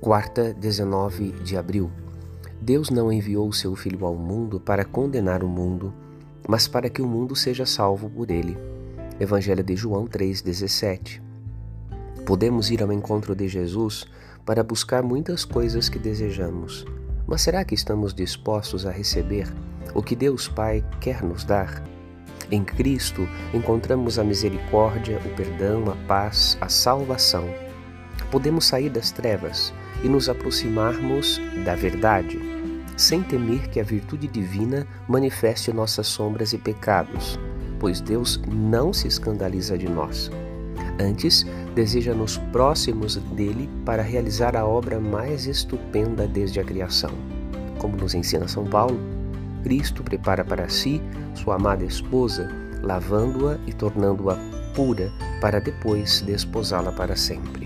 Quarta, 19 de abril. Deus não enviou o seu Filho ao mundo para condenar o mundo, mas para que o mundo seja salvo por ele. Evangelho de João 3,17. Podemos ir ao encontro de Jesus para buscar muitas coisas que desejamos, mas será que estamos dispostos a receber o que Deus Pai quer nos dar? Em Cristo encontramos a misericórdia, o perdão, a paz, a salvação. Podemos sair das trevas e nos aproximarmos da verdade, sem temer que a virtude divina manifeste nossas sombras e pecados, pois Deus não se escandaliza de nós. Antes, deseja-nos próximos dele para realizar a obra mais estupenda desde a criação. Como nos ensina São Paulo, Cristo prepara para si sua amada esposa, lavando-a e tornando-a pura, para depois desposá-la para sempre.